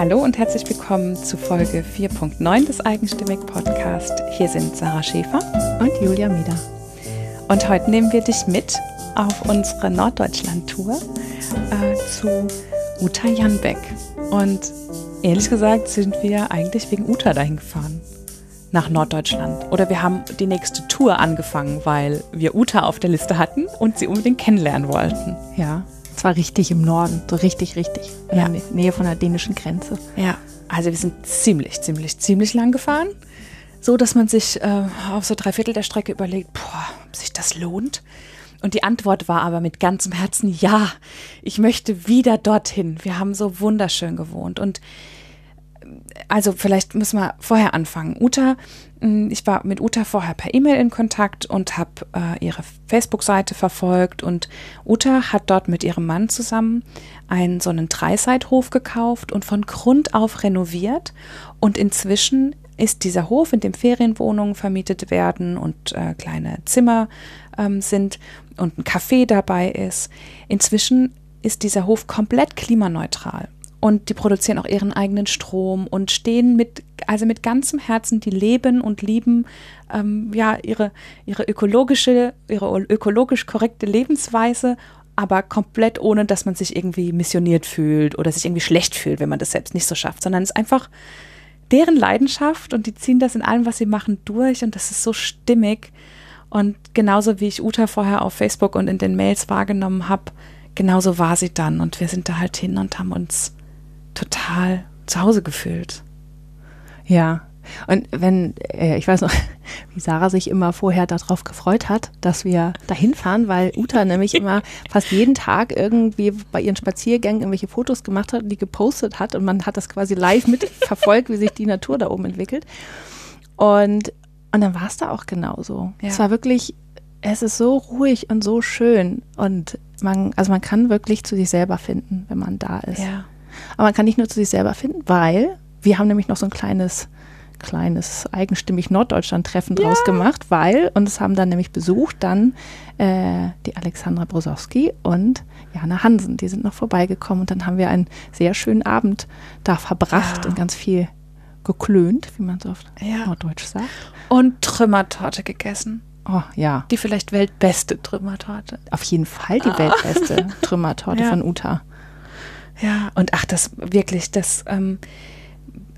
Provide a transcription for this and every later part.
Hallo und herzlich willkommen zu Folge 4.9 des Eigenstimmig Podcast. Hier sind Sarah Schäfer und Julia Mieder. Und heute nehmen wir dich mit auf unsere Norddeutschland-Tour äh, zu Uta Janbeck. Und ehrlich gesagt sind wir eigentlich wegen Uta dahin gefahren. Nach Norddeutschland. Oder wir haben die nächste Tour angefangen, weil wir Uta auf der Liste hatten und sie unbedingt kennenlernen wollten. Ja, zwar richtig im Norden, so richtig, richtig. In ja. der Nähe von der dänischen Grenze. Ja, also wir sind ziemlich, ziemlich, ziemlich lang gefahren. So, dass man sich äh, auf so drei Viertel der Strecke überlegt, boah, ob sich das lohnt. Und die Antwort war aber mit ganzem Herzen, ja, ich möchte wieder dorthin. Wir haben so wunderschön gewohnt. Und also vielleicht müssen wir vorher anfangen. Uta, ich war mit Uta vorher per E-Mail in Kontakt und habe äh, ihre Facebook-Seite verfolgt und Uta hat dort mit ihrem Mann zusammen einen so einen Dreiseithof gekauft und von Grund auf renoviert und inzwischen ist dieser Hof, in dem Ferienwohnungen vermietet werden und äh, kleine Zimmer ähm, sind und ein Café dabei ist. Inzwischen ist dieser Hof komplett klimaneutral und die produzieren auch ihren eigenen Strom und stehen mit, also mit ganzem Herzen, die leben und lieben ähm, ja ihre, ihre ökologische, ihre ökologisch korrekte Lebensweise, aber komplett ohne, dass man sich irgendwie missioniert fühlt oder sich irgendwie schlecht fühlt, wenn man das selbst nicht so schafft, sondern es ist einfach deren Leidenschaft und die ziehen das in allem, was sie machen, durch und das ist so stimmig. Und genauso wie ich Uta vorher auf Facebook und in den Mails wahrgenommen habe, genauso war sie dann. Und wir sind da halt hin und haben uns total zu Hause gefühlt. Ja. Und wenn, äh, ich weiß noch, wie Sarah sich immer vorher darauf gefreut hat, dass wir dahin fahren, weil Uta nämlich immer fast jeden Tag irgendwie bei ihren Spaziergängen irgendwelche Fotos gemacht hat und die gepostet hat und man hat das quasi live mitverfolgt, wie sich die Natur da oben entwickelt. Und, und dann war es da auch genauso. Ja. Es war wirklich, es ist so ruhig und so schön und man, also man kann wirklich zu sich selber finden, wenn man da ist. Ja. Aber man kann nicht nur zu sich selber finden, weil wir haben nämlich noch so ein kleines kleines eigenstimmig Norddeutschland-Treffen ja. draus gemacht, weil uns haben dann nämlich besucht dann äh, die Alexandra Brosowski und Jana Hansen. Die sind noch vorbeigekommen und dann haben wir einen sehr schönen Abend da verbracht ja. und ganz viel geklönt, wie man so auf ja. Norddeutsch sagt. Und Trümmertorte gegessen. Oh, ja. Die vielleicht weltbeste Trümmertorte. Auf jeden Fall die ah. weltbeste Trümmertorte von Uta. Ja, und ach, das wirklich, das, ähm,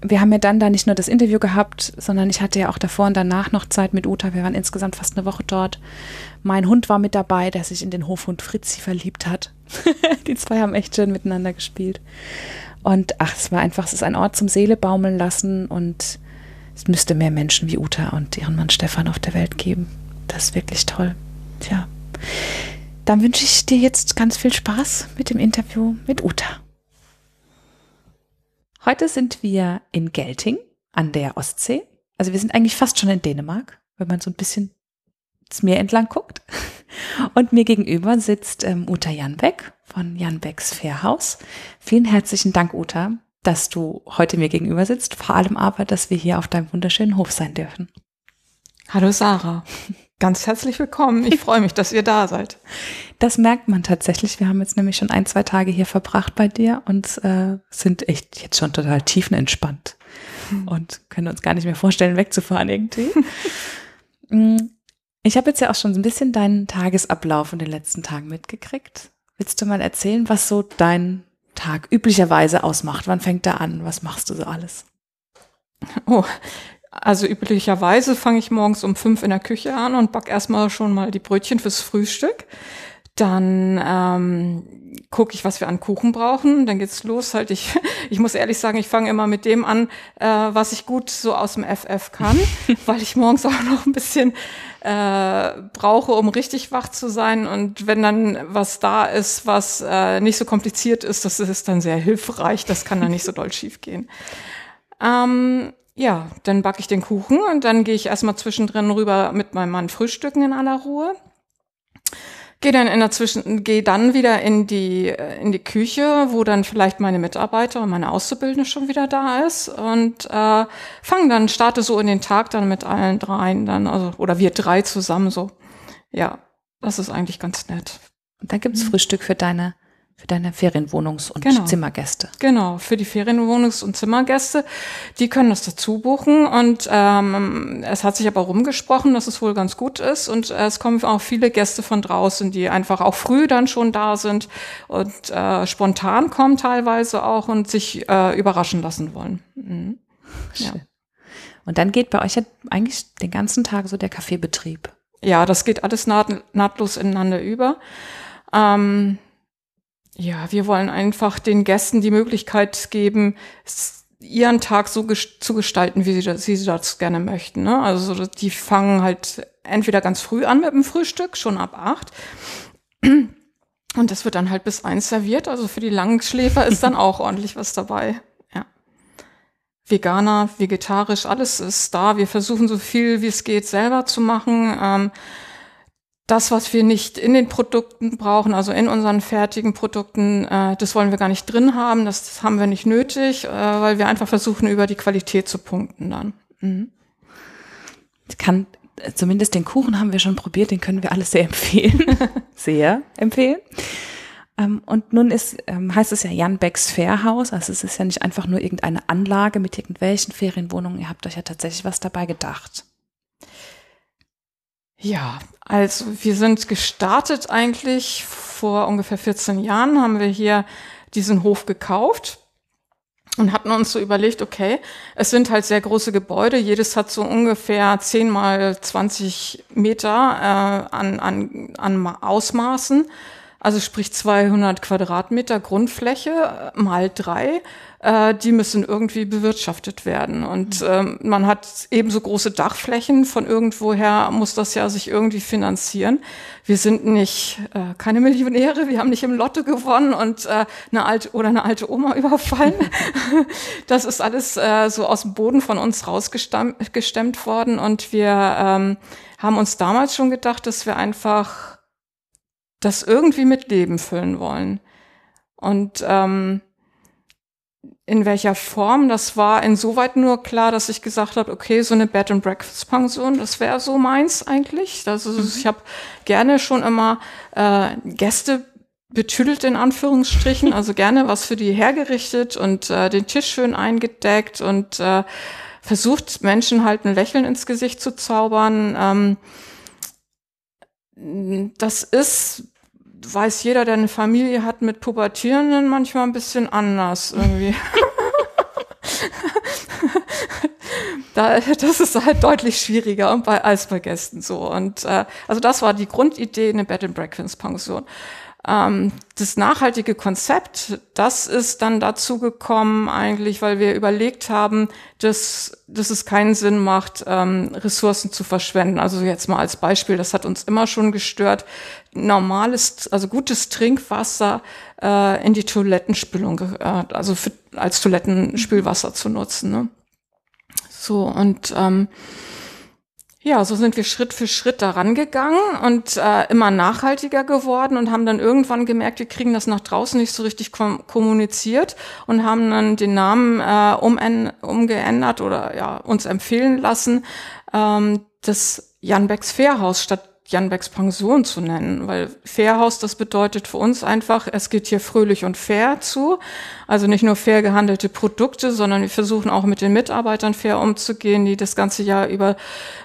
wir haben ja dann da nicht nur das Interview gehabt, sondern ich hatte ja auch davor und danach noch Zeit mit Uta. Wir waren insgesamt fast eine Woche dort. Mein Hund war mit dabei, der sich in den Hofhund Fritzi verliebt hat. Die zwei haben echt schön miteinander gespielt. Und ach, es war einfach, es ist ein Ort zum Seele baumeln lassen und es müsste mehr Menschen wie Uta und ihren Mann Stefan auf der Welt geben. Das ist wirklich toll. Tja. Dann wünsche ich dir jetzt ganz viel Spaß mit dem Interview mit Uta. Heute sind wir in Gelting an der Ostsee. Also wir sind eigentlich fast schon in Dänemark, wenn man so ein bisschen das Meer entlang guckt. Und mir gegenüber sitzt ähm, Uta Janbeck von Janbecks Fairhaus. Vielen herzlichen Dank, Uta, dass du heute mir gegenüber sitzt. Vor allem aber, dass wir hier auf deinem wunderschönen Hof sein dürfen. Hallo Sarah. Ganz herzlich willkommen. Ich freue mich, dass ihr da seid. Das merkt man tatsächlich. Wir haben jetzt nämlich schon ein, zwei Tage hier verbracht bei dir und äh, sind echt jetzt schon total tiefenentspannt hm. und können uns gar nicht mehr vorstellen, wegzufahren irgendwie. Mm, ich habe jetzt ja auch schon ein bisschen deinen Tagesablauf in den letzten Tagen mitgekriegt. Willst du mal erzählen, was so dein Tag üblicherweise ausmacht? Wann fängt er an? Was machst du so alles? Oh, also üblicherweise fange ich morgens um fünf in der Küche an und back erstmal schon mal die Brötchen fürs Frühstück. Dann ähm, gucke ich, was wir an Kuchen brauchen. Dann geht's los. Halt ich, ich muss ehrlich sagen, ich fange immer mit dem an, äh, was ich gut so aus dem FF kann, weil ich morgens auch noch ein bisschen äh, brauche, um richtig wach zu sein. Und wenn dann was da ist, was äh, nicht so kompliziert ist, das ist dann sehr hilfreich. Das kann dann nicht so doll schief gehen. Ähm, ja, dann backe ich den Kuchen und dann gehe ich erstmal zwischendrin rüber mit meinem Mann frühstücken in aller Ruhe. Gehe dann in der Zwischen gehe dann wieder in die in die Küche, wo dann vielleicht meine Mitarbeiter und meine Auszubildende schon wieder da ist und äh, fange dann starte so in den Tag dann mit allen dreien dann also oder wir drei zusammen so. Ja, das ist eigentlich ganz nett. Und dann gibt's mhm. Frühstück für deine Für deine Ferienwohnungs- und Genau. Zimmergäste. Genau, für die Ferienwohnungs- und Zimmergäste, die können das dazu buchen und ähm, es hat sich aber rumgesprochen, dass es wohl ganz gut ist und äh, es kommen auch viele Gäste von draußen, die einfach auch früh dann schon da sind und äh, spontan kommen teilweise auch und sich äh, überraschen lassen wollen. Mhm. Ja. Schön. Und dann geht bei euch ja eigentlich den ganzen Tag so der Kaffeebetrieb. ja, das geht alles naht, nahtlos ineinander über. Ähm, ja, wir wollen einfach den Gästen die Möglichkeit geben, ihren Tag so ges zu gestalten, wie sie das, sie das gerne möchten. Ne? Also so, die fangen halt entweder ganz früh an mit dem Frühstück, schon ab acht. Und das wird dann halt bis eins serviert. Also für die Langschläfer ist dann auch ordentlich was dabei. Ja. Veganer, vegetarisch, alles ist da. Wir versuchen so viel wie es geht selber zu machen. Ähm, das, was wir nicht in den Produkten brauchen, also in unseren fertigen Produkten, äh, das wollen wir gar nicht drin haben. Das haben wir nicht nötig, äh, weil wir einfach versuchen, über die Qualität zu punkten dann. Mhm. Ich kann, äh, zumindest den Kuchen haben wir schon probiert, den können wir alles sehr empfehlen. sehr empfehlen. Ähm, und nun ist, ähm, heißt es ja Jan Becks Fairhaus. Also es ist ja nicht einfach nur irgendeine Anlage mit irgendwelchen Ferienwohnungen. Ihr habt euch ja tatsächlich was dabei gedacht. Ja, also wir sind gestartet eigentlich vor ungefähr 14 Jahren, haben wir hier diesen Hof gekauft und hatten uns so überlegt, okay, es sind halt sehr große Gebäude, jedes hat so ungefähr 10 mal 20 Meter äh, an, an, an Ma- Ausmaßen, also sprich 200 Quadratmeter Grundfläche äh, mal drei, äh, die müssen irgendwie bewirtschaftet werden. Und ähm, man hat ebenso große Dachflächen, von irgendwoher muss das ja sich irgendwie finanzieren. Wir sind nicht äh, keine Millionäre, wir haben nicht im Lotto gewonnen und äh, eine alte oder eine alte Oma überfallen. das ist alles äh, so aus dem Boden von uns rausgestemmt gestemmt worden und wir ähm, haben uns damals schon gedacht, dass wir einfach das irgendwie mit Leben füllen wollen. Und ähm, in welcher Form, das war insoweit nur klar, dass ich gesagt habe, okay, so eine Bed and Breakfast Pension, das wäre so meins eigentlich. Also ich habe gerne schon immer äh, Gäste betüdelt in Anführungsstrichen, also gerne was für die hergerichtet und äh, den Tisch schön eingedeckt und äh, versucht Menschen halt ein Lächeln ins Gesicht zu zaubern. Ähm, das ist, weiß jeder, der eine Familie hat mit Pubertierenden, manchmal ein bisschen anders irgendwie. da, das ist halt deutlich schwieriger und bei, als bei Gästen so. Und äh, also das war die Grundidee, eine Bed and Breakfast Pension. Ähm, das nachhaltige Konzept, das ist dann dazu gekommen eigentlich, weil wir überlegt haben, dass, dass es keinen Sinn macht, ähm, Ressourcen zu verschwenden. Also jetzt mal als Beispiel, das hat uns immer schon gestört, normales, also gutes Trinkwasser äh, in die Toilettenspülung, äh, also für, als Toilettenspülwasser zu nutzen. Ne? So, und ähm, ja, so sind wir Schritt für Schritt daran gegangen und äh, immer nachhaltiger geworden und haben dann irgendwann gemerkt, wir kriegen das nach draußen nicht so richtig kom kommuniziert und haben dann den Namen äh, umen- umgeändert oder ja uns empfehlen lassen, ähm, das Jan Becks Fairhaus statt Jan Becks Pension zu nennen, weil Fairhaus, das bedeutet für uns einfach, es geht hier fröhlich und fair zu. Also nicht nur fair gehandelte Produkte, sondern wir versuchen auch mit den Mitarbeitern fair umzugehen, die das ganze Jahr über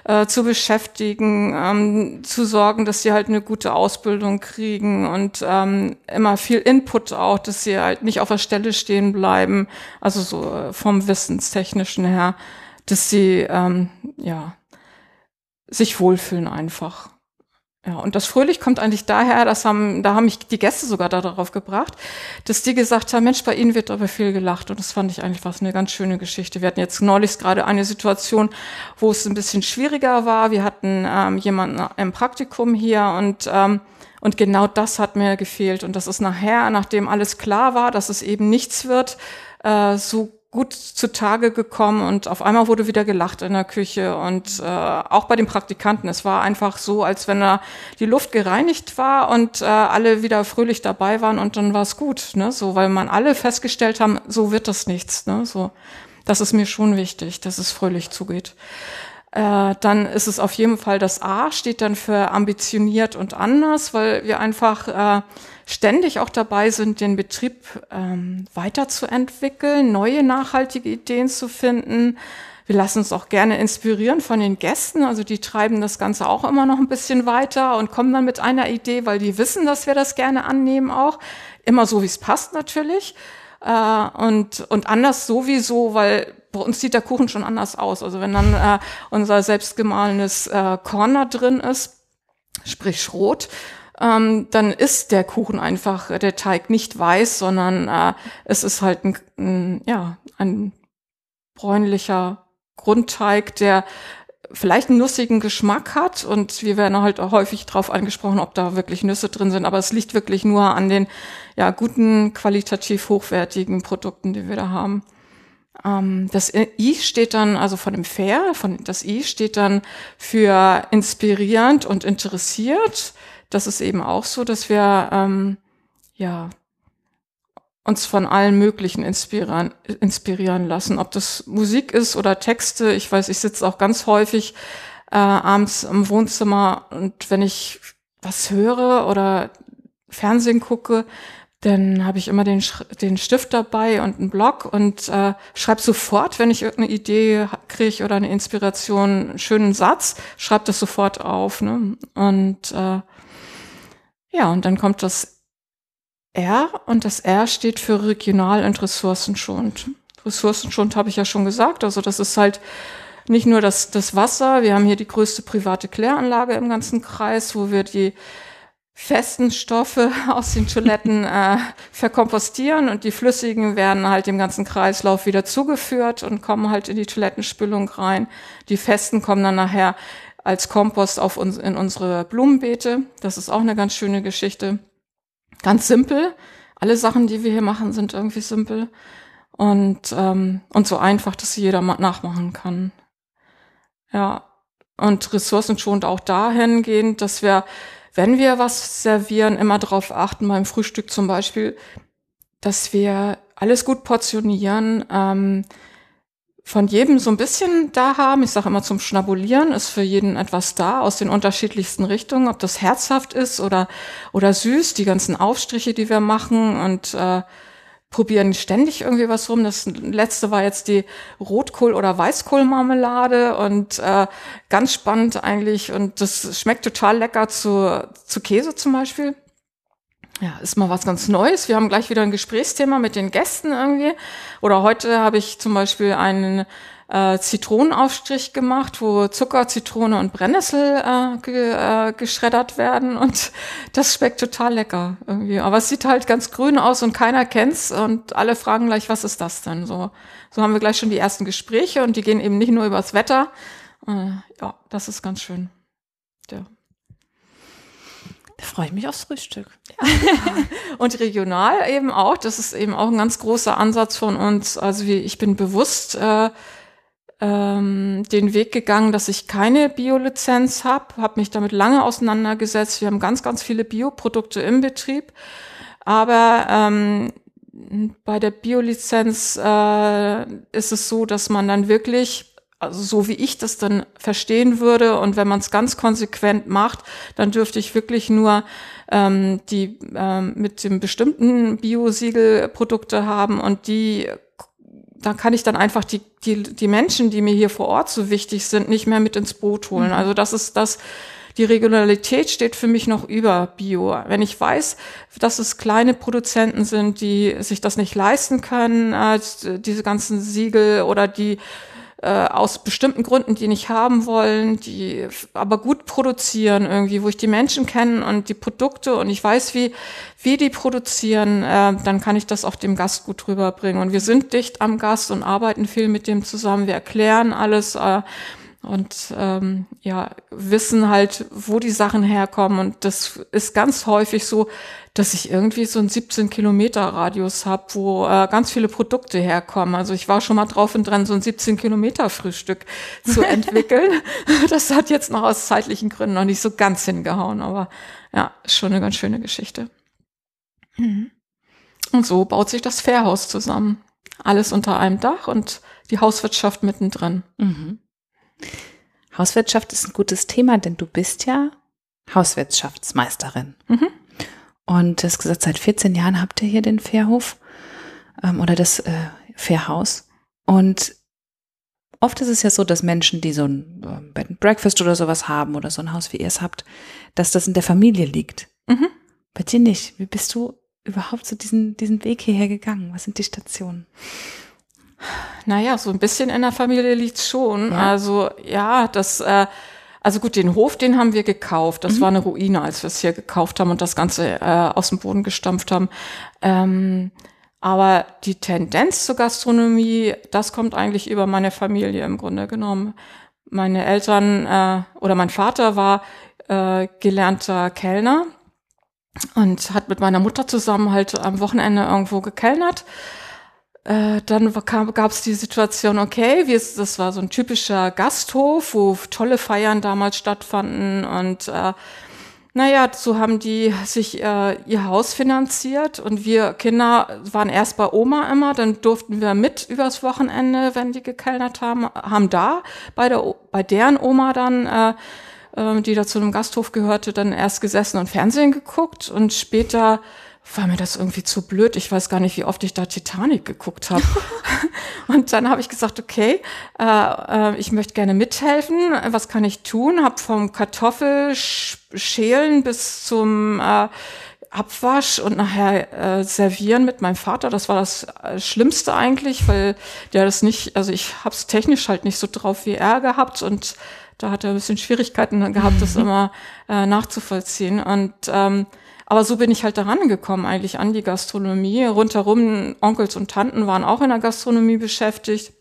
äh, zu beschäftigen, ähm, zu sorgen, dass sie halt eine gute Ausbildung kriegen und ähm, immer viel Input auch, dass sie halt nicht auf der Stelle stehen bleiben, also so äh, vom Wissenstechnischen her, dass sie ähm, ja sich wohlfühlen einfach. Ja, und das Fröhlich kommt eigentlich daher, das haben, da haben mich die Gäste sogar darauf gebracht, dass die gesagt haben, Mensch, bei Ihnen wird aber viel gelacht. Und das fand ich eigentlich was eine ganz schöne Geschichte. Wir hatten jetzt neulich gerade eine Situation, wo es ein bisschen schwieriger war. Wir hatten ähm, jemanden im Praktikum hier und ähm, und genau das hat mir gefehlt. Und das ist nachher, nachdem alles klar war, dass es eben nichts wird, äh, so gut zutage gekommen und auf einmal wurde wieder gelacht in der Küche und äh, auch bei den Praktikanten. Es war einfach so, als wenn da die Luft gereinigt war und äh, alle wieder fröhlich dabei waren und dann war es gut, ne? So, weil man alle festgestellt haben, so wird das nichts, ne? So, das ist mir schon wichtig, dass es fröhlich zugeht. Äh, dann ist es auf jeden Fall das A, steht dann für ambitioniert und anders, weil wir einfach äh, ständig auch dabei sind, den Betrieb ähm, weiterzuentwickeln, neue nachhaltige Ideen zu finden. Wir lassen uns auch gerne inspirieren von den Gästen. Also die treiben das Ganze auch immer noch ein bisschen weiter und kommen dann mit einer Idee, weil die wissen, dass wir das gerne annehmen auch. Immer so, wie es passt natürlich. Äh, und, und anders sowieso, weil bei uns sieht der Kuchen schon anders aus. Also wenn dann äh, unser selbstgemahlenes äh, Corner drin ist, sprich Schrot, ähm, dann ist der Kuchen einfach, der Teig nicht weiß, sondern äh, es ist halt ein, ein, ja, ein bräunlicher Grundteig, der vielleicht einen nussigen Geschmack hat und wir werden halt auch häufig darauf angesprochen, ob da wirklich Nüsse drin sind, aber es liegt wirklich nur an den ja guten, qualitativ hochwertigen Produkten, die wir da haben. Ähm, das I steht dann, also von dem Fair, von, das I steht dann für inspirierend und interessiert. Das ist eben auch so, dass wir ähm, ja uns von allen möglichen inspirieren, inspirieren lassen. Ob das Musik ist oder Texte. Ich weiß, ich sitze auch ganz häufig äh, abends im Wohnzimmer und wenn ich was höre oder Fernsehen gucke, dann habe ich immer den, den Stift dabei und einen Block und äh, schreibe sofort, wenn ich irgendeine Idee kriege oder eine Inspiration, einen schönen Satz, schreibe das sofort auf. Ne? Und äh, ja, und dann kommt das R und das R steht für regional und ressourcenschonend. Ressourcenschonend habe ich ja schon gesagt, also das ist halt nicht nur das, das Wasser, wir haben hier die größte private Kläranlage im ganzen Kreis, wo wir die festen Stoffe aus den Toiletten äh, verkompostieren und die flüssigen werden halt dem ganzen Kreislauf wieder zugeführt und kommen halt in die Toilettenspülung rein. Die festen kommen dann nachher als Kompost auf uns, in unsere Blumenbeete. Das ist auch eine ganz schöne Geschichte. Ganz simpel. Alle Sachen, die wir hier machen, sind irgendwie simpel und, ähm, und so einfach, dass sie jeder nachmachen kann. Ja, und ressourcenschonend auch dahingehend, dass wir wenn wir was servieren, immer darauf achten, beim Frühstück zum Beispiel, dass wir alles gut portionieren, ähm, von jedem so ein bisschen da haben. Ich sage immer zum Schnabulieren ist für jeden etwas da aus den unterschiedlichsten Richtungen, ob das herzhaft ist oder oder süß, die ganzen Aufstriche, die wir machen und äh, probieren ständig irgendwie was rum. Das letzte war jetzt die Rotkohl- oder Weißkohlmarmelade und äh, ganz spannend eigentlich und das schmeckt total lecker zu, zu Käse zum Beispiel. Ja, ist mal was ganz Neues. Wir haben gleich wieder ein Gesprächsthema mit den Gästen irgendwie. Oder heute habe ich zum Beispiel einen äh, Zitronenaufstrich gemacht, wo Zucker, Zitrone und Brennnessel äh, ge, äh, geschreddert werden und das schmeckt total lecker irgendwie. Aber es sieht halt ganz grün aus und keiner kennt's und alle fragen gleich, was ist das denn? So, so haben wir gleich schon die ersten Gespräche und die gehen eben nicht nur übers Wetter. Äh, ja, das ist ganz schön. Da freue ich mich aufs Frühstück. Ja. Und regional eben auch, das ist eben auch ein ganz großer Ansatz von uns. Also wie, ich bin bewusst äh, ähm, den Weg gegangen, dass ich keine Biolizenz habe, habe mich damit lange auseinandergesetzt. Wir haben ganz, ganz viele Bioprodukte im Betrieb, aber ähm, bei der Biolizenz äh, ist es so, dass man dann wirklich also so wie ich das dann verstehen würde und wenn man es ganz konsequent macht, dann dürfte ich wirklich nur ähm, die ähm, mit dem bestimmten Biosiegel Produkte haben und die da kann ich dann einfach die, die, die Menschen, die mir hier vor Ort so wichtig sind, nicht mehr mit ins Boot holen. Mhm. Also das ist das, die Regionalität steht für mich noch über Bio. Wenn ich weiß, dass es kleine Produzenten sind, die sich das nicht leisten können, äh, diese ganzen Siegel oder die äh, aus bestimmten Gründen, die nicht haben wollen, die aber gut produzieren irgendwie, wo ich die Menschen kenne und die Produkte und ich weiß, wie, wie die produzieren, äh, dann kann ich das auch dem Gast gut rüberbringen. Und wir sind dicht am Gast und arbeiten viel mit dem zusammen. Wir erklären alles. Äh, und ähm, ja, wissen halt, wo die Sachen herkommen. Und das ist ganz häufig so, dass ich irgendwie so einen 17 Kilometer Radius habe, wo äh, ganz viele Produkte herkommen. Also ich war schon mal drauf und dran, so ein 17 Kilometer Frühstück zu entwickeln. das hat jetzt noch aus zeitlichen Gründen noch nicht so ganz hingehauen, aber ja, schon eine ganz schöne Geschichte. Mhm. Und so baut sich das Fährhaus zusammen. Alles unter einem Dach und die Hauswirtschaft mittendrin. Mhm. Hauswirtschaft ist ein gutes Thema, denn du bist ja Hauswirtschaftsmeisterin. Mhm. Und das gesagt, seit 14 Jahren habt ihr hier den Fährhof ähm, oder das äh, Fährhaus. Und oft ist es ja so, dass Menschen, die so ein äh, Bed and Breakfast oder sowas haben oder so ein Haus wie ihr es habt, dass das in der Familie liegt. Mhm. Bei dir nicht. Wie bist du überhaupt so diesen, diesen Weg hierher gegangen? Was sind die Stationen? Naja, so ein bisschen in der Familie liegt's schon. Ja. Also ja, das, äh, also gut, den Hof, den haben wir gekauft. Das mhm. war eine Ruine, als wir es hier gekauft haben und das Ganze äh, aus dem Boden gestampft haben. Ähm, aber die Tendenz zur Gastronomie, das kommt eigentlich über meine Familie im Grunde genommen. Meine Eltern äh, oder mein Vater war äh, gelernter Kellner und hat mit meiner Mutter zusammen halt am Wochenende irgendwo gekellnert. Äh, dann gab es die Situation, okay, es, das war so ein typischer Gasthof, wo tolle Feiern damals stattfanden und äh, naja, so haben die sich äh, ihr Haus finanziert und wir Kinder waren erst bei Oma immer, dann durften wir mit übers Wochenende, wenn die gekellnert haben, haben da bei der bei deren Oma dann äh, äh, die da zu einem Gasthof gehörte, dann erst gesessen und Fernsehen geguckt und später war mir das irgendwie zu blöd. Ich weiß gar nicht, wie oft ich da Titanic geguckt habe. und dann habe ich gesagt, okay, äh, äh, ich möchte gerne mithelfen. Was kann ich tun? Hab vom Kartoffelschälen bis zum äh, Abwasch und nachher äh, servieren mit meinem Vater. Das war das äh, Schlimmste eigentlich, weil der das nicht, also ich habe es technisch halt nicht so drauf wie er gehabt und da hat er ein bisschen Schwierigkeiten gehabt, das immer äh, nachzuvollziehen. Und ähm, aber so bin ich halt daran gekommen eigentlich an die Gastronomie. Rundherum Onkels und Tanten waren auch in der Gastronomie beschäftigt.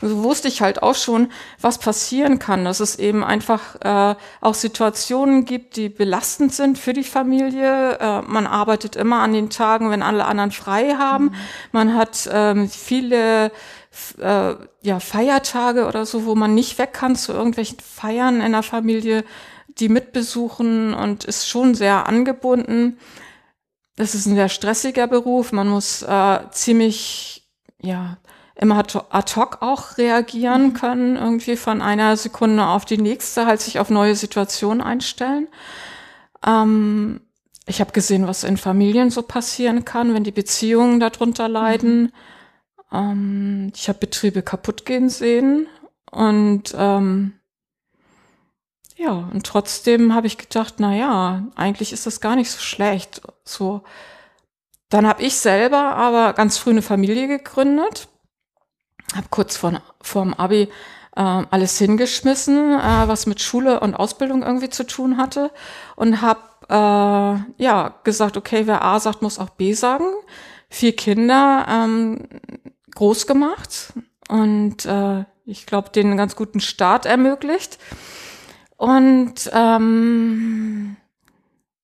Und so wusste ich halt auch schon, was passieren kann, dass es eben einfach äh, auch Situationen gibt, die belastend sind für die Familie. Äh, man arbeitet immer an den Tagen, wenn alle anderen frei haben. Mhm. Man hat ähm, viele äh, ja, Feiertage oder so, wo man nicht weg kann zu irgendwelchen Feiern in der Familie die mitbesuchen und ist schon sehr angebunden. Das ist ein sehr stressiger Beruf. Man muss äh, ziemlich, ja, immer ad hoc auch reagieren mhm. können, irgendwie von einer Sekunde auf die nächste, halt sich auf neue Situationen einstellen. Ähm, ich habe gesehen, was in Familien so passieren kann, wenn die Beziehungen darunter leiden. Mhm. Ähm, ich habe Betriebe kaputt gehen sehen und ähm, ja, und trotzdem habe ich gedacht, na ja, eigentlich ist das gar nicht so schlecht. So, dann habe ich selber aber ganz früh eine Familie gegründet, habe kurz vor vorm Abi äh, alles hingeschmissen, äh, was mit Schule und Ausbildung irgendwie zu tun hatte und habe äh, ja gesagt, okay, wer A sagt, muss auch B sagen. Vier Kinder ähm, groß gemacht und äh, ich glaube, einen ganz guten Start ermöglicht. Und ähm,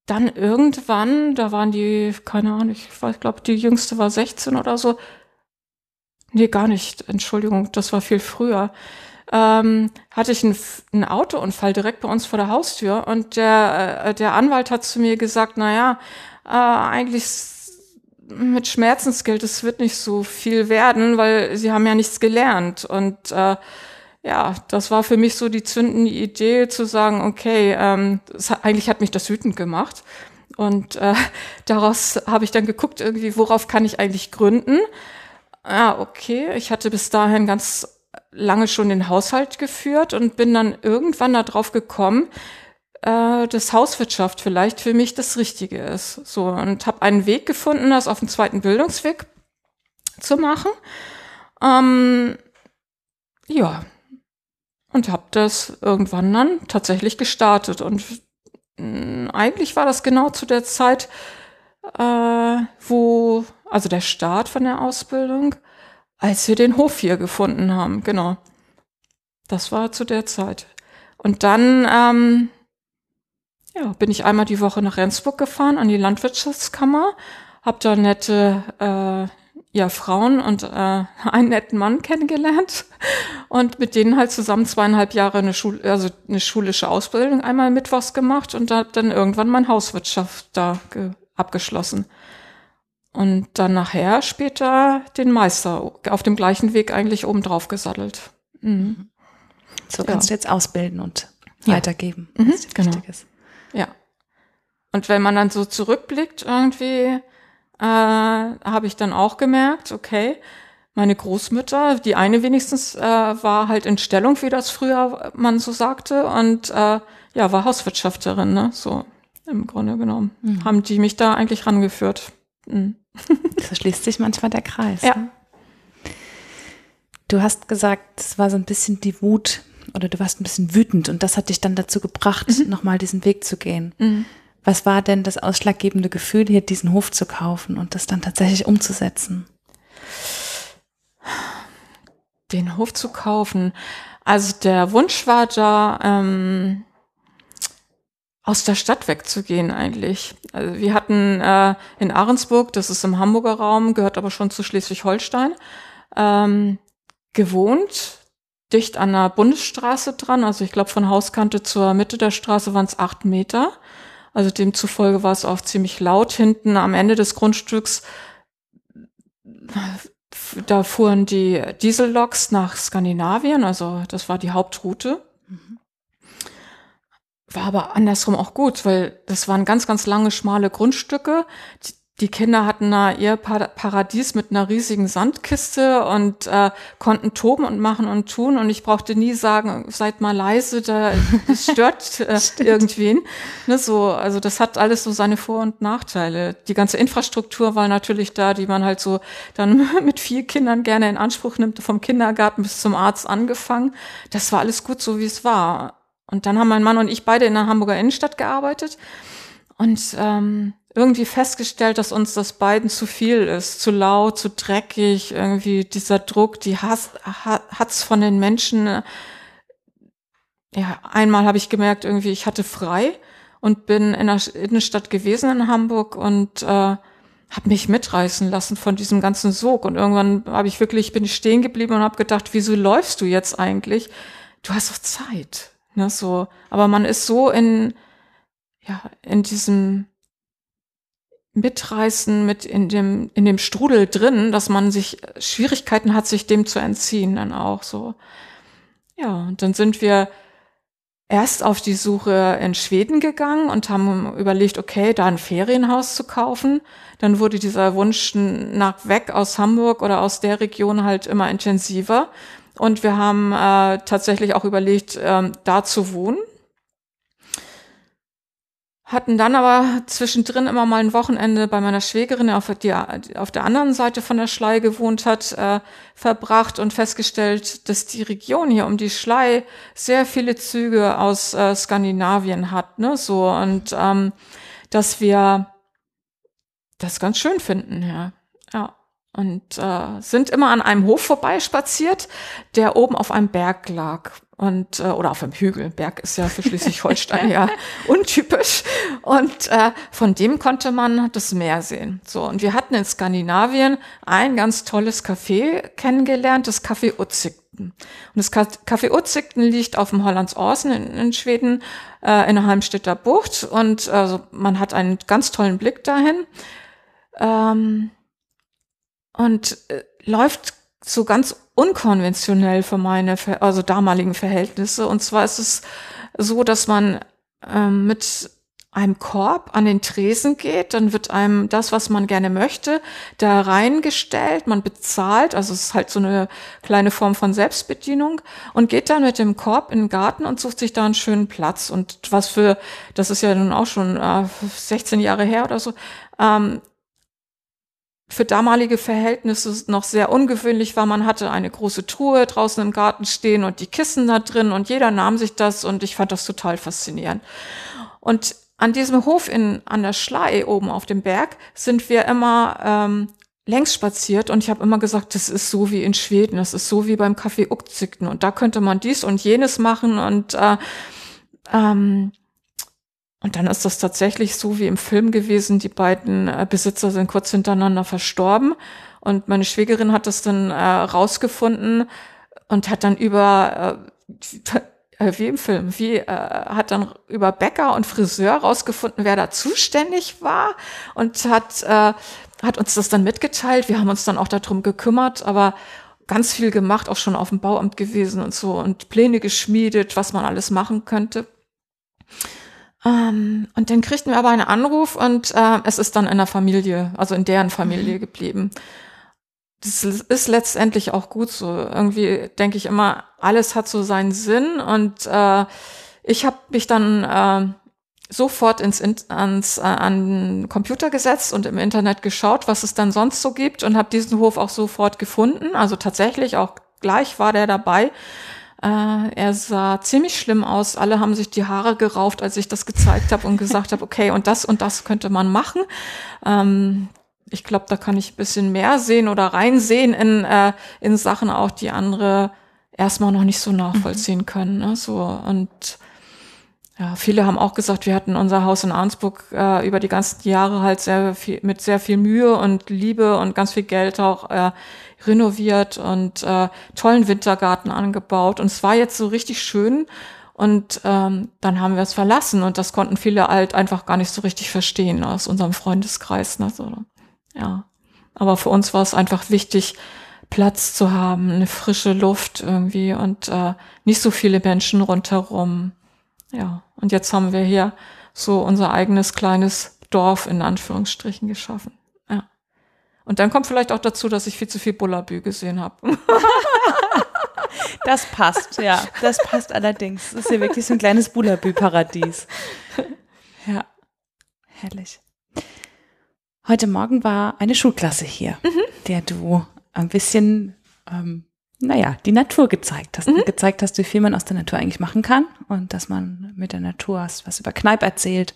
dann irgendwann, da waren die, keine Ahnung, ich glaube, die jüngste war 16 oder so. Nee, gar nicht. Entschuldigung, das war viel früher. Ähm, hatte ich einen, einen Autounfall direkt bei uns vor der Haustür und der, äh, der Anwalt hat zu mir gesagt, na ja, äh, eigentlich mit Schmerzensgeld, es wird nicht so viel werden, weil sie haben ja nichts gelernt und äh, ja, das war für mich so die zündende Idee zu sagen, okay, ähm, hat, eigentlich hat mich das wütend gemacht. Und äh, daraus habe ich dann geguckt, irgendwie, worauf kann ich eigentlich gründen? Ja, okay, ich hatte bis dahin ganz lange schon den Haushalt geführt und bin dann irgendwann darauf gekommen, äh, dass Hauswirtschaft vielleicht für mich das Richtige ist. So und habe einen Weg gefunden, das auf dem zweiten Bildungsweg zu machen. Ähm, ja, und habe das irgendwann dann tatsächlich gestartet. Und mh, mm, eigentlich war das genau zu der Zeit, äh, wo, also der Start von der Ausbildung, als wir den Hof hier gefunden haben. Genau. Das war zu der Zeit. Und dann ähm, ja, bin ich einmal die Woche nach Rendsburg gefahren an die Landwirtschaftskammer, habe da nette äh, ja, Frauen und äh, einen netten Mann kennengelernt und mit denen halt zusammen zweieinhalb Jahre eine, Schul also eine schulische Ausbildung einmal mittwochs gemacht und da dann irgendwann mein Hauswirtschaft da abgeschlossen. Und dann nachher später den Meister auf dem gleichen Weg eigentlich oben drauf gesattelt. Mhm. So Ja. kannst du jetzt ausbilden und Ja. weitergeben, Mhm, was dir genau. wichtig ist. Ja. Und wenn man dann so zurückblickt, irgendwie, äh, habe ich dann auch gemerkt, okay, meine Großmutter, die eine wenigstens, äh, war halt in Stellung, wie das früher man so sagte, und äh, ja, war Hauswirtschafterin, ne? So im Grunde genommen. Haben die mich da eigentlich rangeführt. Mhm. So schließt sich manchmal der Kreis. Ja. ne? Du hast gesagt, es war so ein bisschen die Wut oder du warst ein bisschen wütend und das hat dich dann dazu gebracht, nochmal diesen Weg zu gehen. Mhm. Was war denn das ausschlaggebende Gefühl, hier diesen Hof zu kaufen und das dann tatsächlich umzusetzen? den Hof zu kaufen. Also der Wunsch war da, ähm, aus der Stadt wegzugehen eigentlich. Also wir hatten äh, in Ahrensburg, das ist im Hamburger Raum, gehört aber schon zu Schleswig-Holstein, ähm, gewohnt, dicht an der Bundesstraße dran. Also ich glaube von Hauskante zur Mitte der Straße waren es acht Meter. Also demzufolge war es auch ziemlich laut. Hinten am Ende des Grundstücks da fuhren die Dieselloks nach Skandinavien, also das war die Hauptroute. War aber andersrum auch gut, weil das waren ganz, ganz lange, schmale Grundstücke. Die, die Kinder hatten da ihr Pa- Paradies mit einer riesigen Sandkiste und äh, konnten toben und machen und tun. Und ich brauchte nie sagen, seid mal leise, da das stört äh, irgendwen. Ne, so, also das hat alles so seine Vor- und Nachteile. Die ganze Infrastruktur war natürlich da, die man halt so dann mit vier Kindern gerne in Anspruch nimmt, vom Kindergarten bis zum Arzt angefangen. Das war alles gut so, wie es war. Und dann haben mein Mann und ich beide in der Hamburger Innenstadt gearbeitet und ähm, irgendwie festgestellt, dass uns das beiden zu viel ist, zu laut, zu dreckig, irgendwie dieser Druck, die Hass, ha, hat's von den Menschen. Ja, einmal habe ich gemerkt, irgendwie ich hatte frei und bin in der Innenstadt gewesen in Hamburg und äh, habe mich mitreißen lassen von diesem ganzen Sog und irgendwann habe ich wirklich bin ich stehen geblieben und habe gedacht, wieso läufst du jetzt eigentlich? Du hast doch Zeit, ne, so, aber man ist so in ja, in diesem Mitreißen mit in dem, in dem Strudel drin, dass man sich Schwierigkeiten hat, sich dem zu entziehen, dann auch so. Ja, und dann sind wir erst auf die Suche in Schweden gegangen und haben überlegt, okay, da ein Ferienhaus zu kaufen. Dann wurde dieser Wunsch nach weg aus Hamburg oder aus der Region halt immer intensiver. Und wir haben äh, tatsächlich auch überlegt, ähm, da zu wohnen hatten dann aber zwischendrin immer mal ein Wochenende bei meiner Schwägerin, auf, die auf der anderen Seite von der Schlei gewohnt hat, äh, verbracht und festgestellt, dass die Region hier um die Schlei sehr viele Züge aus äh, Skandinavien hat, ne, so. Und ähm, dass wir das ganz schön finden, ja, ja. Und äh, sind immer an einem Hof vorbeispaziert, der oben auf einem Berg lag und äh, oder auf einem Hügel. Berg ist ja für Schleswig-Holstein ja untypisch. Und äh, von dem konnte man das Meer sehen. So und wir hatten in Skandinavien ein ganz tolles Café kennengelernt, das Café Utzigten. Und das Café Utzigten liegt auf dem Hollands Orsen in, in Schweden äh, in der Halmstedter Bucht und also man hat einen ganz tollen Blick dahin. Ähm, und äh, läuft so ganz unkonventionell für meine, also damaligen Verhältnisse. Und zwar ist es so, dass man ähm, mit einem Korb an den Tresen geht, dann wird einem das, was man gerne möchte, da reingestellt, man bezahlt, also es ist halt so eine kleine Form von Selbstbedienung und geht dann mit dem Korb in den Garten und sucht sich da einen schönen Platz. Und was für, das ist ja nun auch schon äh, 16 Jahre her oder so, ähm, für damalige Verhältnisse noch sehr ungewöhnlich war. Man hatte eine große Truhe draußen im Garten stehen und die Kissen da drin und jeder nahm sich das und ich fand das total faszinierend. Und an diesem Hof in, an der Schlei oben auf dem Berg sind wir immer ähm, längs spaziert und ich habe immer gesagt, das ist so wie in Schweden, das ist so wie beim Café Uckzigten und da könnte man dies und jenes machen und äh, ähm, und dann ist das tatsächlich so wie im Film gewesen. Die beiden äh, Besitzer sind kurz hintereinander verstorben. Und meine Schwägerin hat das dann äh, rausgefunden und hat dann über, äh, wie im Film, wie, äh, hat dann über Bäcker und Friseur rausgefunden, wer da zuständig war und hat, äh, hat uns das dann mitgeteilt. Wir haben uns dann auch darum gekümmert, aber ganz viel gemacht, auch schon auf dem Bauamt gewesen und so und Pläne geschmiedet, was man alles machen könnte. Ähm, und dann kriegten wir aber einen Anruf und äh, es ist dann in der Familie, also in deren Familie mhm. geblieben. Das ist letztendlich auch gut so. Irgendwie denke ich immer, alles hat so seinen Sinn und äh, ich habe mich dann äh, sofort ins, ans, äh, an den Computer gesetzt und im Internet geschaut, was es dann sonst so gibt und habe diesen Hof auch sofort gefunden. Also tatsächlich auch gleich war der dabei. Äh, er sah ziemlich schlimm aus. Alle haben sich die Haare gerauft, als ich das gezeigt habe und gesagt habe, okay, und das und das könnte man machen. Ähm, ich glaube, da kann ich ein bisschen mehr sehen oder reinsehen in, äh, in Sachen auch, die andere erstmal noch nicht so nachvollziehen mhm. können. Ne? So und ja, viele haben auch gesagt, wir hatten unser Haus in Arnsburg äh, über die ganzen Jahre halt sehr viel, mit sehr viel Mühe und Liebe und ganz viel Geld auch äh, renoviert und äh, tollen Wintergarten angebaut. Und es war jetzt so richtig schön. Und ähm, dann haben wir es verlassen und das konnten viele halt einfach gar nicht so richtig verstehen aus unserem Freundeskreis. Ne? So, ja. Aber für uns war es einfach wichtig, Platz zu haben, eine frische Luft irgendwie und äh, nicht so viele Menschen rundherum. Ja, und jetzt haben wir hier so unser eigenes kleines Dorf in Anführungsstrichen geschaffen. Und dann kommt vielleicht auch dazu, dass ich viel zu viel Bullabü gesehen habe. Das passt, ja. Das passt allerdings. Das ist ja wirklich so ein kleines Bullabü-Paradies. Ja, herrlich. Heute Morgen war eine Schulklasse hier, mhm. der du ein bisschen, ähm, naja, die Natur gezeigt hast. Mhm. Gezeigt hast, wie viel man aus der Natur eigentlich machen kann und dass man mit der Natur was über Kneipp erzählt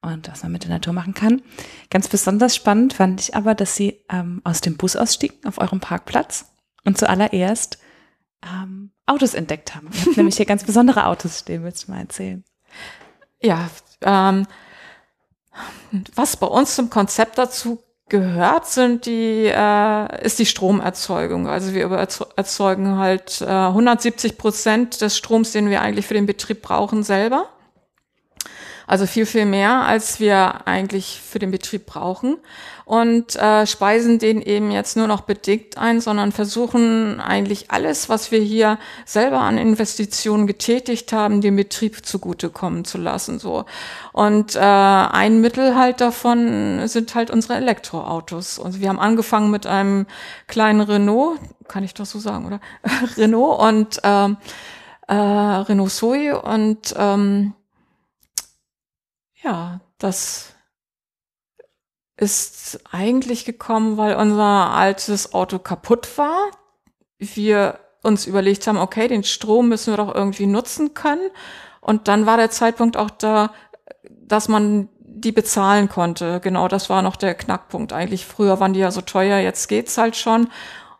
und was man mit der Natur machen kann. Ganz besonders spannend fand ich aber, dass sie ähm, aus dem Bus ausstiegen auf eurem Parkplatz und zuallererst ähm, Autos entdeckt haben. Ihr habt nämlich hier ganz besondere Autos stehen, willst du mal erzählen? Ja, ähm, was bei uns zum Konzept dazu gehört, sind die, äh, ist die Stromerzeugung. Also wir erzeugen halt äh, 170 Prozent des Stroms, den wir eigentlich für den Betrieb brauchen, selber. Also viel, viel mehr, als wir eigentlich für den Betrieb brauchen. Und äh, speisen den eben jetzt nur noch bedingt ein, sondern versuchen eigentlich alles, was wir hier selber an Investitionen getätigt haben, dem Betrieb zugutekommen zu lassen. So. Und äh, ein Mittel halt davon sind halt unsere Elektroautos. Und wir haben angefangen mit einem kleinen Renault, kann ich das so sagen, oder? Renault und ähm, äh, Renault Zoe und ähm, ja, das ist eigentlich gekommen, weil unser altes Auto kaputt war. Wir uns überlegt haben, okay, den Strom müssen wir doch irgendwie nutzen können. Und dann war der Zeitpunkt auch da, dass man die bezahlen konnte. Genau, das war noch der Knackpunkt eigentlich. Früher waren die ja so teuer, jetzt geht's halt schon.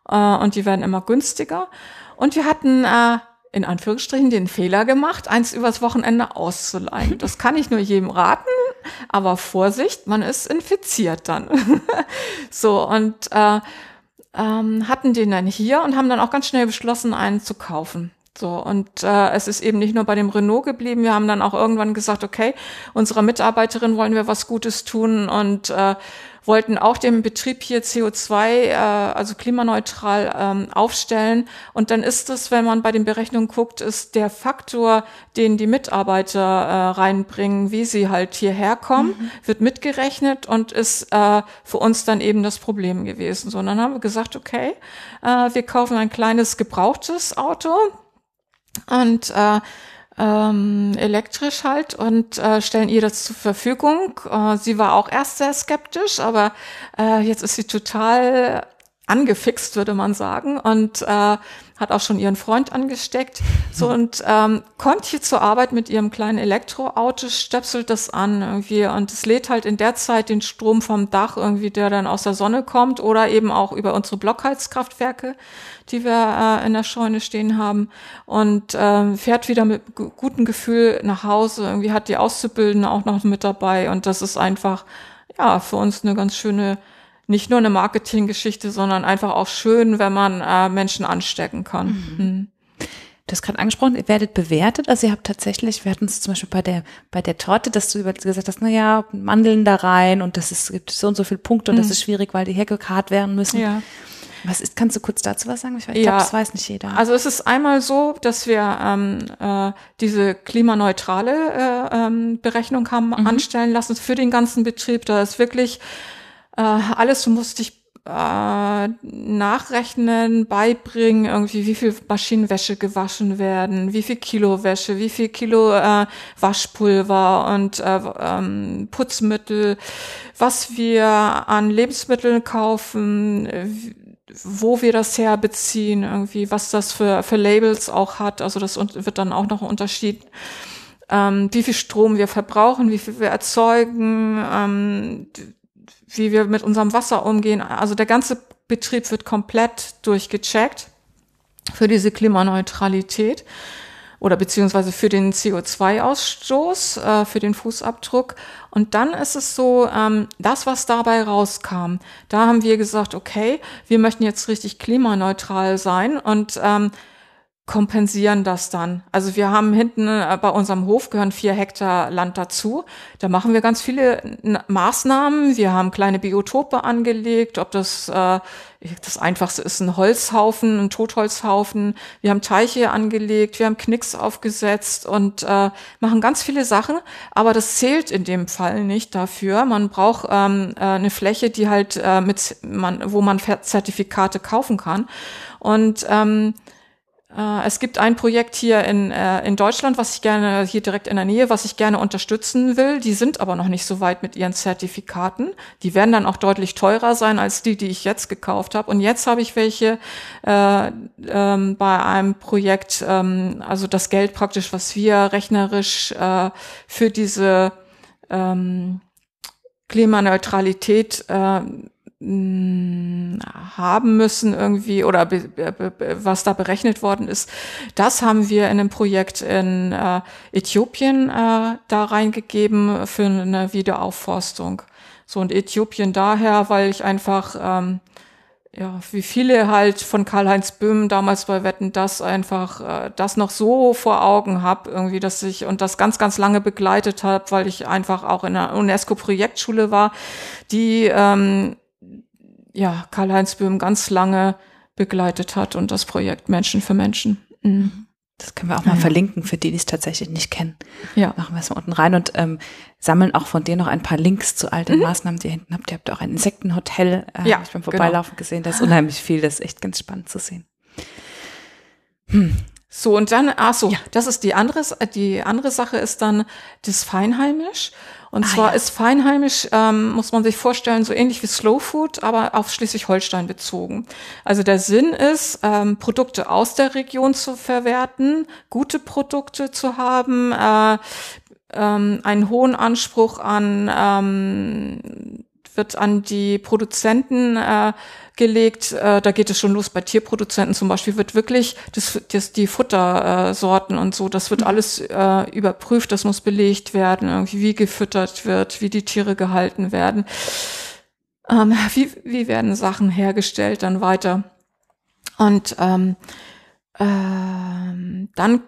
Äh, und die werden immer günstiger. Und wir hatten äh, in Anführungsstrichen den Fehler gemacht, eins übers Wochenende auszuleihen. Das kann ich nur jedem raten, aber Vorsicht, man ist infiziert dann. so, und äh, ähm, hatten den dann hier und haben dann auch ganz schnell beschlossen, einen zu kaufen. So, und äh, es ist eben nicht nur bei dem Renault geblieben, wir haben dann auch irgendwann gesagt, okay, unserer Mitarbeiterin wollen wir was Gutes tun und äh, wollten auch den Betrieb hier CO2, äh, also klimaneutral ähm, aufstellen. Und dann ist es, wenn man bei den Berechnungen guckt, ist der Faktor, den die Mitarbeiter äh, reinbringen, wie sie halt hierher kommen, mhm. wird mitgerechnet und ist äh, für uns dann eben das Problem gewesen. So, und dann haben wir gesagt, okay, äh, wir kaufen ein kleines gebrauchtes Auto und äh, ähm, elektrisch halt und äh, stellen ihr das zur Verfügung. Äh, sie war auch erst sehr skeptisch, aber äh, jetzt ist sie total angefixt, würde man sagen, und äh, hat auch schon ihren Freund angesteckt. So und ähm, kommt hier zur Arbeit mit ihrem kleinen Elektroauto, stöpselt das an irgendwie und es lädt halt in der Zeit den Strom vom Dach irgendwie, der dann aus der Sonne kommt oder eben auch über unsere Blockheizkraftwerke, die wir äh, in der Scheune stehen haben und ähm, fährt wieder mit gutem Gefühl nach Hause. Irgendwie hat die Auszubildende auch noch mit dabei und das ist einfach ja für uns eine ganz schöne nicht nur eine Marketinggeschichte, sondern einfach auch schön, wenn man äh, Menschen anstecken kann. Mhm. Mhm. Du hast gerade angesprochen, ihr werdet bewertet. Also ihr habt tatsächlich, wir hatten es zum Beispiel bei der, bei der Torte, dass du gesagt hast, na ja, Mandeln da rein und das ist, gibt so und so viele Punkte und mhm. das ist schwierig, weil die hergekarrt werden müssen. Ja. Was ist, kannst du kurz dazu was sagen? Ich, Ja. glaube, das weiß nicht jeder. Also es ist einmal so, dass wir ähm, äh, diese klimaneutrale äh, ähm, Berechnung haben anstellen lassen für den ganzen Betrieb. Da ist wirklich äh, alles, du musst dich äh, nachrechnen, beibringen, irgendwie wie viel Maschinenwäsche gewaschen werden, wie viel Kilo Wäsche, wie viel Kilo äh, Waschpulver und äh, ähm, Putzmittel, was wir an Lebensmitteln kaufen, wo wir das herbeziehen, irgendwie, was das für, für Labels auch hat. Also das wird dann auch noch unterschieden. Ähm, wie viel Strom wir verbrauchen, wie viel wir erzeugen, ähm, wie wir mit unserem Wasser umgehen. Also der ganze Betrieb wird komplett durchgecheckt für diese Klimaneutralität oder beziehungsweise für den CO2-Ausstoß, äh, für den Fußabdruck. Und dann ist es so, ähm, das, was dabei rauskam, da haben wir gesagt, okay, wir möchten jetzt richtig klimaneutral sein und ähm, kompensieren das dann. Also wir haben hinten äh, bei unserem Hof gehören vier Hektar Land dazu. Da machen wir ganz viele Maßnahmen. Wir haben kleine Biotope angelegt, ob das äh, das einfachste ist ein Holzhaufen, ein Totholzhaufen. Wir haben Teiche angelegt, wir haben Knicks aufgesetzt und äh, machen ganz viele Sachen. Aber das zählt in dem Fall nicht dafür. Man braucht ähm, äh, eine Fläche, die halt äh, mit man, wo man Zertifikate kaufen kann. Und ähm, äh, Es gibt ein Projekt hier in, äh, in Deutschland, was ich gerne, hier direkt in der Nähe, was ich gerne unterstützen will. Die sind aber noch nicht so weit mit ihren Zertifikaten. Die werden dann auch deutlich teurer sein als die, die ich jetzt gekauft habe. Und jetzt habe ich welche äh, ähm, bei einem Projekt, ähm, also das Geld praktisch, was wir rechnerisch äh, für diese ähm, Klimaneutralität äh, haben müssen irgendwie oder was da berechnet worden ist, das haben wir in einem Projekt in äh, Äthiopien äh, da reingegeben für eine Wiederaufforstung. So und Äthiopien daher, weil ich einfach ähm, ja, wie viele halt von Karl-Heinz Böhm damals bei Wetten das einfach äh, das noch so vor Augen hab irgendwie, dass ich und das ganz, ganz lange begleitet habe, weil ich einfach auch in einer UNESCO-Projektschule war, die ähm, ja Karl-Heinz Böhm ganz lange begleitet hat und das Projekt Menschen für Menschen. Mhm. Das können wir auch mal verlinken für die, die es tatsächlich nicht kennen. Ja. Machen wir es mal unten rein und ähm, sammeln auch von dir noch ein paar Links zu all den Maßnahmen, die ihr hinten habt. Ihr habt auch ein Insektenhotel. Äh, Ja, ich beim genau. Vorbeilaufen gesehen. Da ist unheimlich viel. Das ist echt ganz spannend zu sehen. So, und dann, ach so, das ist die andere, die andere Sache ist dann das Feinheimisch. Und zwar ja. ist Feinheimisch, ähm, muss man sich vorstellen, so ähnlich wie Slow Food, aber auf Schleswig-Holstein bezogen. Also der Sinn ist, ähm, Produkte aus der Region zu verwerten, gute Produkte zu haben, äh, ähm, einen hohen Anspruch an ähm, wird an die Produzenten äh, gelegt. Äh, da geht es schon los bei Tierproduzenten zum Beispiel wird wirklich das, das die Futtersorten äh, Sorten und so, das wird alles äh, überprüft, das muss belegt werden, irgendwie wie gefüttert wird, wie die Tiere gehalten werden, ähm, wie wie werden Sachen hergestellt dann weiter? Und ähm, ähm, dann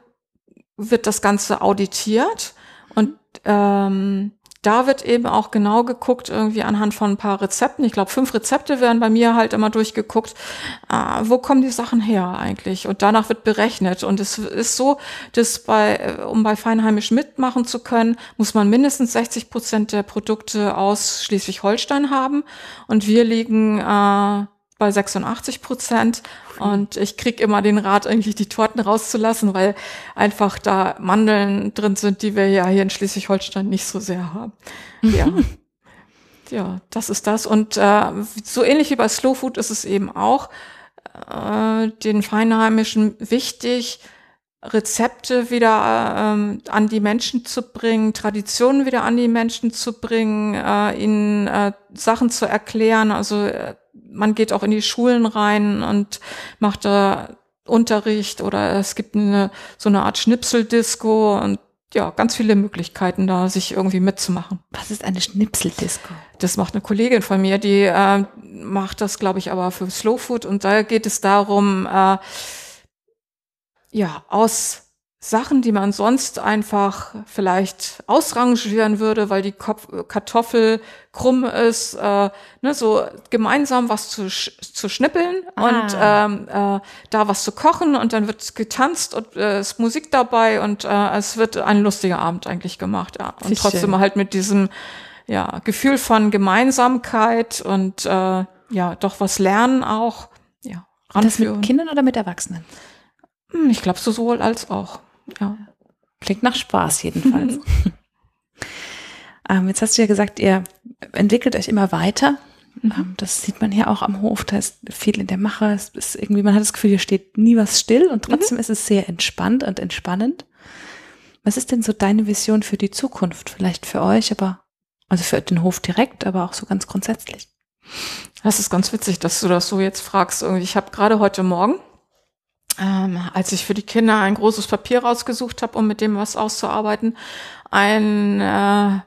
wird das Ganze auditiert und ähm, da wird eben auch genau geguckt, irgendwie anhand von ein paar Rezepten. Ich glaube, fünf Rezepte werden bei mir halt immer durchgeguckt. Äh, wo kommen die Sachen her eigentlich? Und danach wird berechnet. Und es ist so, dass bei, äh, um bei Feinheimisch mitmachen zu können, muss man mindestens 60 Prozent der Produkte aus Schleswig-Holstein haben. Und wir liegen äh, bei 86 Prozent. Und ich krieg immer den Rat, eigentlich die Torten rauszulassen, weil einfach da Mandeln drin sind, die wir ja hier in Schleswig-Holstein nicht so sehr haben. Ja. ja, das ist das. Und äh, so ähnlich wie bei Slow Food ist es eben auch äh, den Feinheimischen wichtig, Rezepte wieder ähm, an die Menschen zu bringen, Traditionen wieder an die Menschen zu bringen, äh, ihnen äh, Sachen zu erklären. Also äh, man geht auch in die Schulen rein und macht da Unterricht oder es gibt eine, so eine Art Schnipseldisco und ja, ganz viele Möglichkeiten da, sich irgendwie mitzumachen. Was ist eine Schnipseldisco? Das macht eine Kollegin von mir, die äh, macht das, glaube ich, aber für Slow Food und da geht es darum, äh, ja, aus Sachen, die man sonst einfach vielleicht ausrangieren würde, weil die Kopf Kartoffel krumm ist, äh, ne, so gemeinsam was zu, sch zu schnippeln ah. und ähm, äh, da was zu kochen und dann wird getanzt und äh, ist Musik dabei und äh, es wird ein lustiger Abend eigentlich gemacht. Ja. Und Fischchen. trotzdem halt mit diesem ja, Gefühl von Gemeinsamkeit und äh, ja, doch was lernen auch. Ja, ranführen. Das mit Kindern oder mit Erwachsenen? Hm, ich glaube sowohl als auch. Ja. Klingt nach Spaß jedenfalls. ähm, jetzt hast du ja gesagt, ihr entwickelt euch immer weiter. Mhm. Ähm, das sieht man hier auch am Hof. Da ist viel in der Mache. Es ist irgendwie, man hat das Gefühl, hier steht nie was still und trotzdem mhm. ist es sehr entspannt und entspannend. Was ist denn so deine Vision für die Zukunft? Vielleicht für euch, aber also für den Hof direkt, aber auch so ganz grundsätzlich. Das ist ganz witzig, dass du das so jetzt fragst. Ich habe gerade heute Morgen ähm, als ich für die Kinder ein großes Papier rausgesucht habe, um mit dem was auszuarbeiten, ein, äh, äh,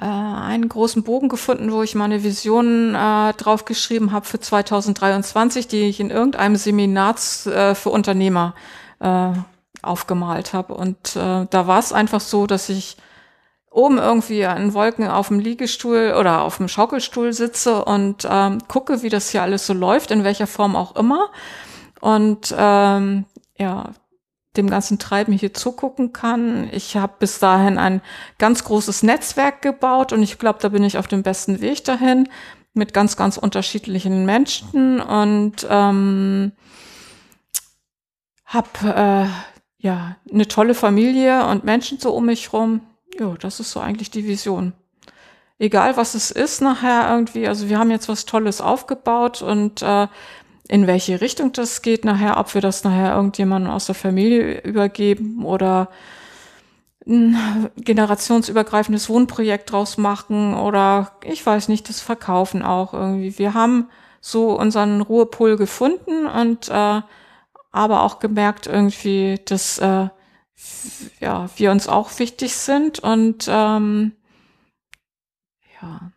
einen großen Bogen gefunden, wo ich meine Visionen äh, draufgeschrieben habe für 2023, die ich in irgendeinem Seminar äh, für Unternehmer äh, aufgemalt habe. Und äh, da war es einfach so, dass ich oben irgendwie in Wolken auf dem Liegestuhl oder auf dem Schaukelstuhl sitze und ähm, gucke, wie das hier alles so läuft, in welcher Form auch immer und ähm, ja, dem ganzen Treiben hier zugucken kann. Ich habe bis dahin ein ganz großes Netzwerk gebaut und ich glaube, da bin ich auf dem besten Weg dahin mit ganz, ganz unterschiedlichen Menschen und ähm, habe äh, ja eine tolle Familie und Menschen so um mich rum. Ja, das ist so eigentlich die Vision. Egal was es ist nachher irgendwie, also wir haben jetzt was Tolles aufgebaut und äh, in welche Richtung das geht nachher, ob wir das nachher irgendjemandem aus der Familie übergeben oder ein generationsübergreifendes Wohnprojekt draus machen oder ich weiß nicht, das verkaufen auch irgendwie. Wir haben so unseren Ruhepol gefunden und äh, aber auch gemerkt irgendwie, dass äh, ja wir uns auch wichtig sind und ähm, ja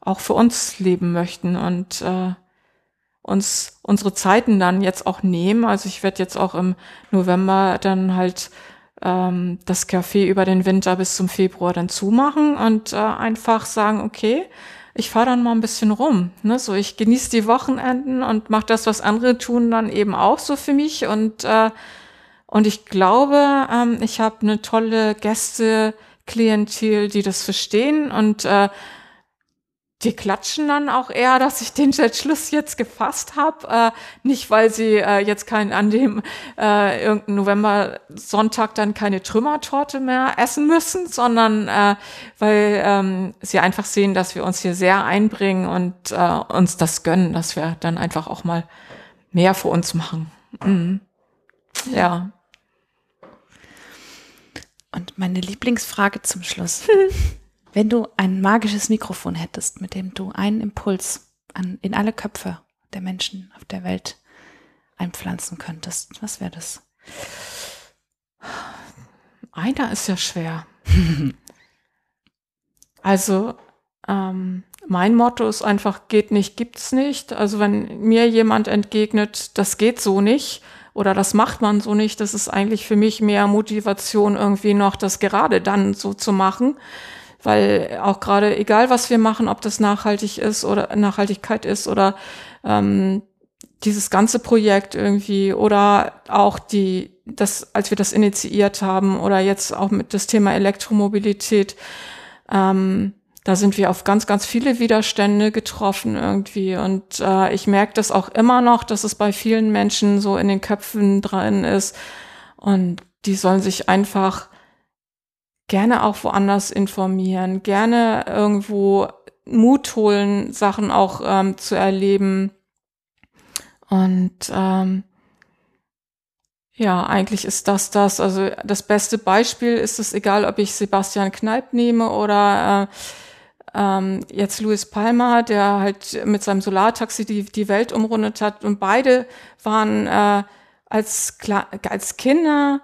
auch für uns leben möchten und äh, uns unsere Zeiten dann jetzt auch nehmen. Also ich werde jetzt auch im November dann halt ähm, das Café über den Winter bis zum Februar dann zumachen und äh, einfach sagen, okay, ich fahre dann mal ein bisschen rum. Ne? So, ich genieße die Wochenenden und mache das, was andere tun, dann eben auch so für mich. Und, äh, und ich glaube, ähm, ich habe eine tolle Gäste, Klientel, die das verstehen und äh, die klatschen dann auch eher, dass ich den Entschluss jetzt gefasst habe. Äh, nicht, weil sie äh, jetzt kein an dem äh, irgendein November Sonntag dann keine Trümmertorte mehr essen müssen, sondern äh, weil ähm, sie einfach sehen, dass wir uns hier sehr einbringen und äh, uns das gönnen, dass wir dann einfach auch mal mehr für uns machen. Mhm. Ja. Und meine Lieblingsfrage zum Schluss. Wenn du ein magisches Mikrofon hättest, mit dem du einen Impuls an, in alle Köpfe der Menschen auf der Welt einpflanzen könntest, was wäre das? Einer ist ja schwer. also ähm, mein Motto ist einfach, geht nicht, gibt's nicht. Also wenn mir jemand entgegnet, das geht so nicht oder das macht man so nicht, das ist eigentlich für mich mehr Motivation irgendwie noch, das gerade dann so zu machen weil auch gerade egal was wir machen, ob das nachhaltig ist oder Nachhaltigkeit ist oder ähm, dieses ganze Projekt irgendwie oder auch die, das, als wir das initiiert haben oder jetzt auch mit das Thema Elektromobilität, ähm, da sind wir auf ganz, ganz viele Widerstände getroffen irgendwie. Und äh, ich merke das auch immer noch, dass es bei vielen Menschen so in den Köpfen drin ist. Und die sollen sich einfach gerne auch woanders informieren, gerne irgendwo Mut holen, Sachen auch ähm, zu erleben. Und ähm, ja, eigentlich ist das das. Also das beste Beispiel ist es, egal ob ich Sebastian Kneip nehme oder äh, ähm, jetzt Louis Palmer, der halt mit seinem Solartaxi die, die Welt umrundet hat. Und beide waren äh, als, als Kinder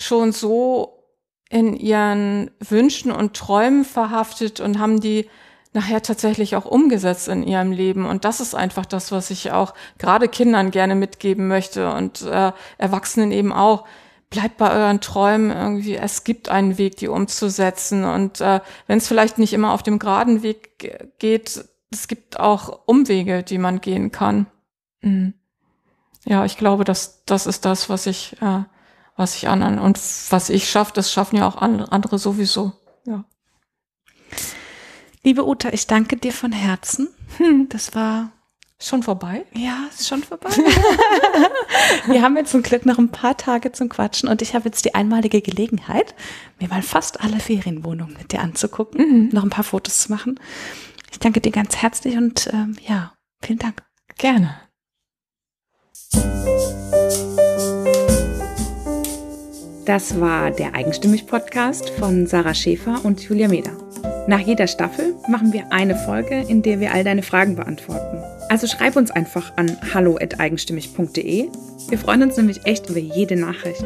schon so in ihren Wünschen und Träumen verhaftet und haben die nachher tatsächlich auch umgesetzt in ihrem Leben. Und das ist einfach das, was ich auch gerade Kindern gerne mitgeben möchte und äh, Erwachsenen eben auch. Bleibt bei euren Träumen irgendwie. Es gibt einen Weg, die umzusetzen. Und äh, wenn es vielleicht nicht immer auf dem geraden Weg geht, es gibt auch Umwege, die man gehen kann. Mhm. Ja, ich glaube, dass das ist das, was ich, äh, was ich an und was ich schaffe, das schaffen ja auch andere sowieso. Ja. Liebe Uta, ich danke dir von Herzen. Hm. Das war schon vorbei. Ja, ist schon vorbei. Wir haben jetzt zum Glück noch ein paar Tage zum Quatschen und ich habe jetzt die einmalige Gelegenheit, mir mal fast alle Ferienwohnungen mit dir anzugucken, mhm. noch ein paar Fotos zu machen. Ich danke dir ganz herzlich und ähm, ja, vielen Dank. Gerne. Das war der Eigenstimmig-Podcast von Sarah Schäfer und Julia Meder. Nach jeder Staffel machen wir eine Folge, in der wir all deine Fragen beantworten. Also schreib uns einfach an hallo@eigenstimmig.de. Wir freuen uns nämlich echt über jede Nachricht.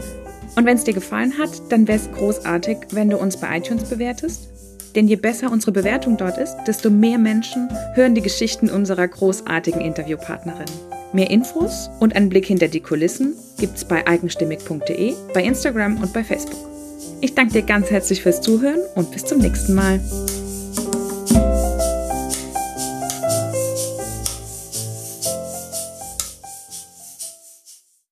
Und wenn es dir gefallen hat, dann wäre es großartig, wenn du uns bei iTunes bewertest. Denn je besser unsere Bewertung dort ist, desto mehr Menschen hören die Geschichten unserer großartigen Interviewpartnerin. Mehr Infos und einen Blick hinter die Kulissen gibt's bei eigenstimmig.de, bei Instagram und bei Facebook. Ich danke dir ganz herzlich fürs Zuhören und bis zum nächsten Mal.